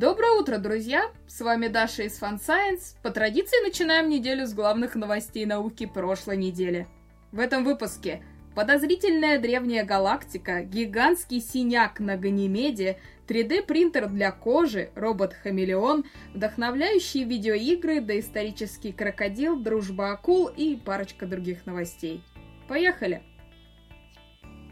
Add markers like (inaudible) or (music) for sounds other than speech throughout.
Доброе утро, друзья! С вами Даша из Fun Science. По традиции начинаем неделю с главных новостей науки прошлой недели. В этом выпуске подозрительная древняя галактика, гигантский синяк на Ганимеде, 3D-принтер для кожи, робот-хамелеон, вдохновляющие видеоигры, доисторический крокодил, дружба акул и парочка других новостей. Поехали!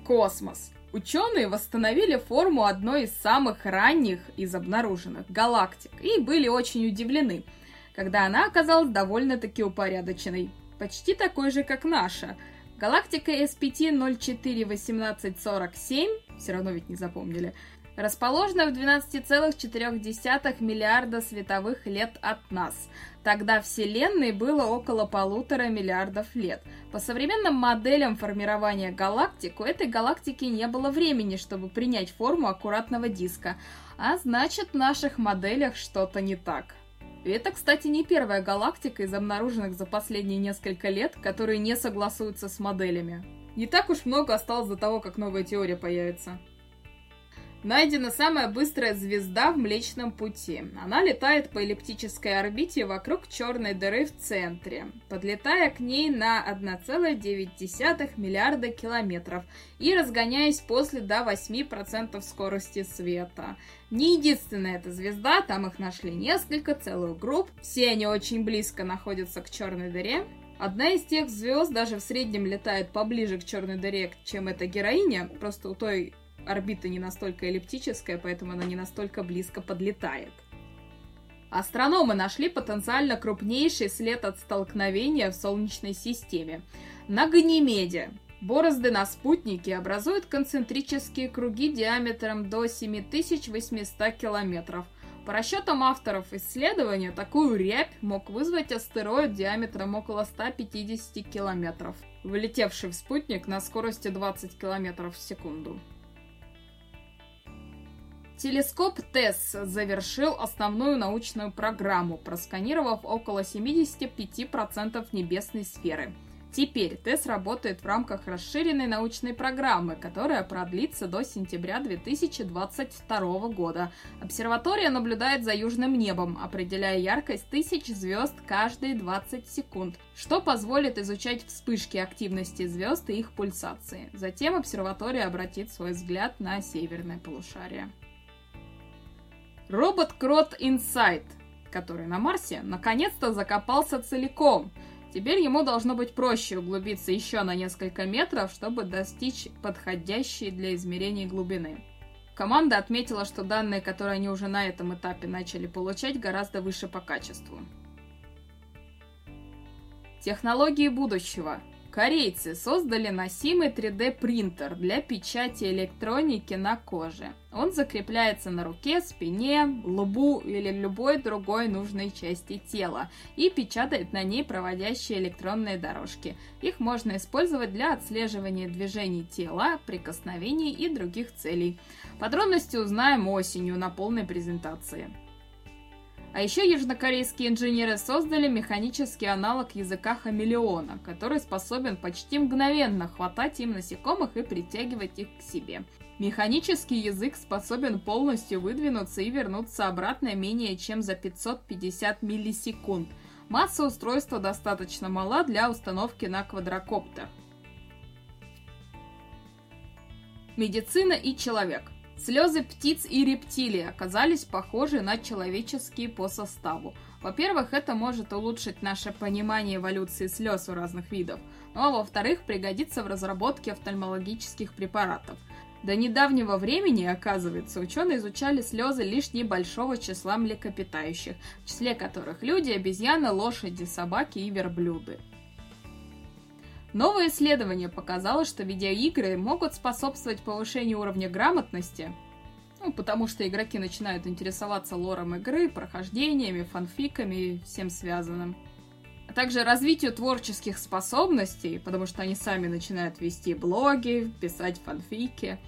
Космос. Ученые восстановили форму одной из самых ранних из обнаруженных галактик и были очень удивлены, когда она оказалась довольно-таки упорядоченной, почти такой же, как наша. Галактика SPT 041847, все равно ведь не запомнили, расположена в 12,4 миллиарда световых лет от нас. Тогда Вселенной было около полутора миллиардов лет. По современным моделям формирования галактик, у этой галактики не было времени, чтобы принять форму аккуратного диска. А значит, в наших моделях что-то не так. И это, кстати, не первая галактика из обнаруженных за последние несколько лет, которые не согласуются с моделями. Не так уж много осталось до того, как новая теория появится. Найдена самая быстрая звезда в Млечном Пути. Она летает по эллиптической орбите вокруг черной дыры в центре, подлетая к ней на 1,9 миллиарда километров и разгоняясь после до 8% скорости света. Не единственная эта звезда, там их нашли несколько, целую групп. Все они очень близко находятся к черной дыре. Одна из тех звезд даже в среднем летает поближе к черной дыре, чем эта героиня. Просто у той орбита не настолько эллиптическая, поэтому она не настолько близко подлетает. Астрономы нашли потенциально крупнейший след от столкновения в Солнечной системе. На Ганимеде. Борозды на спутнике образуют концентрические круги диаметром до 7800 километров. По расчетам авторов исследования, такую рябь мог вызвать астероид диаметром около 150 километров, влетевший в спутник на скорости 20 километров в секунду. Телескоп ТЭСС завершил основную научную программу, просканировав около 75% небесной сферы. Теперь ТЭСС работает в рамках расширенной научной программы, которая продлится до сентября 2022 года. Обсерватория наблюдает за южным небом, определяя яркость тысяч звезд каждые 20 секунд, что позволит изучать вспышки активности звезд и их пульсации. Затем обсерватория обратит свой взгляд на северное полушарие. Робот Крот Инсайт, который на Марсе, наконец-то закопался целиком. Теперь ему должно быть проще углубиться еще на несколько метров, чтобы достичь подходящей для измерений глубины. Команда отметила, что данные, которые они уже на этом этапе начали получать, гораздо выше по качеству. Технологии будущего. Корейцы создали носимый 3D-принтер для печати электроники на коже. Он закрепляется на руке, спине, лбу или любой другой нужной части тела и печатает на ней проводящие электронные дорожки. Их можно использовать для отслеживания движений тела, прикосновений и других целей. Подробности узнаем осенью на полной презентации. А еще южнокорейские инженеры создали механический аналог языка хамелеона, который способен почти мгновенно хватать им насекомых и притягивать их к себе. Механический язык способен полностью выдвинуться и вернуться обратно менее чем за 550 миллисекунд. Масса устройства достаточно мала для установки на квадрокоптер. Медицина и человек. Слезы птиц и рептилий оказались похожи на человеческие по составу. Во-первых, это может улучшить наше понимание эволюции слез у разных видов, ну а во-вторых, пригодится в разработке офтальмологических препаратов. До недавнего времени, оказывается, ученые изучали слезы лишь небольшого числа млекопитающих, в числе которых люди, обезьяны, лошади, собаки и верблюды. Новое исследование показало, что видеоигры могут способствовать повышению уровня грамотности, ну, потому что игроки начинают интересоваться лором игры, прохождениями, фанфиками и всем связанным. А также развитию творческих способностей, потому что они сами начинают вести блоги, писать фанфики,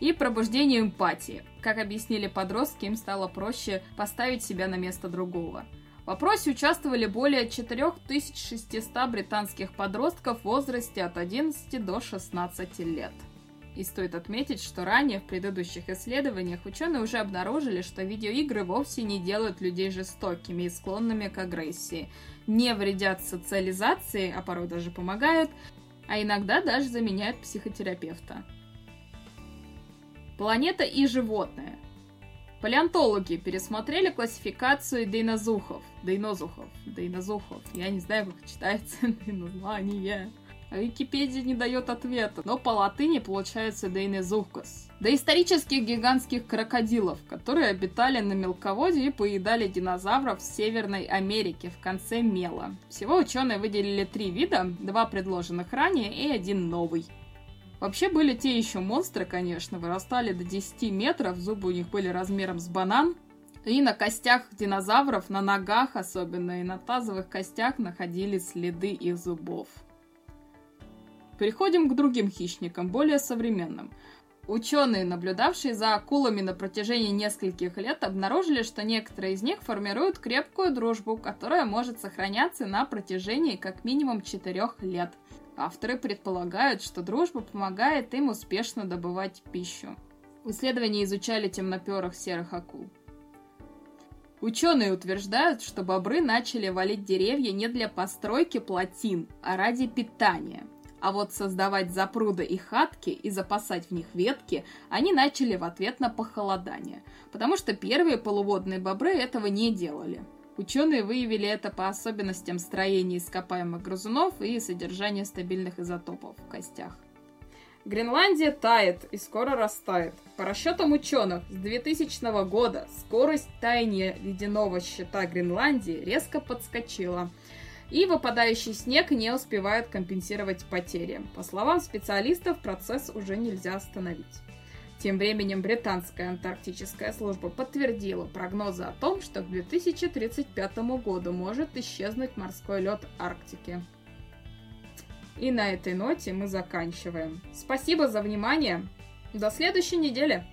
и пробуждению эмпатии. Как объяснили подростки, им стало проще поставить себя на место другого – в опросе участвовали более 4600 британских подростков в возрасте от 11 до 16 лет. И стоит отметить, что ранее в предыдущих исследованиях ученые уже обнаружили, что видеоигры вовсе не делают людей жестокими и склонными к агрессии, не вредят социализации, а порой даже помогают, а иногда даже заменяют психотерапевта. Планета и животные. Палеонтологи пересмотрели классификацию дейнозухов. Дейнозухов. Дейнозухов. Я не знаю, как читается (laughs) название. Википедия не дает ответа, но по латыни получается дейнезухкас. Доисторических гигантских крокодилов, которые обитали на мелководье и поедали динозавров в Северной Америке в конце мела. Всего ученые выделили три вида, два предложенных ранее и один новый. Вообще были те еще монстры, конечно, вырастали до 10 метров, зубы у них были размером с банан, и на костях динозавров, на ногах особенно, и на тазовых костях находились следы их зубов. Переходим к другим хищникам, более современным. Ученые, наблюдавшие за акулами на протяжении нескольких лет, обнаружили, что некоторые из них формируют крепкую дружбу, которая может сохраняться на протяжении как минимум 4 лет. Авторы предполагают, что дружба помогает им успешно добывать пищу. В исследовании изучали темноперых серых акул. Ученые утверждают, что бобры начали валить деревья не для постройки плотин, а ради питания – а вот создавать запруды и хатки и запасать в них ветки они начали в ответ на похолодание, потому что первые полуводные бобры этого не делали. Ученые выявили это по особенностям строения ископаемых грызунов и содержания стабильных изотопов в костях. Гренландия тает и скоро растает. По расчетам ученых, с 2000 года скорость таяния ледяного щита Гренландии резко подскочила – и выпадающий снег не успевает компенсировать потери. По словам специалистов, процесс уже нельзя остановить. Тем временем британская антарктическая служба подтвердила прогнозы о том, что к 2035 году может исчезнуть морской лед Арктики. И на этой ноте мы заканчиваем. Спасибо за внимание. До следующей недели.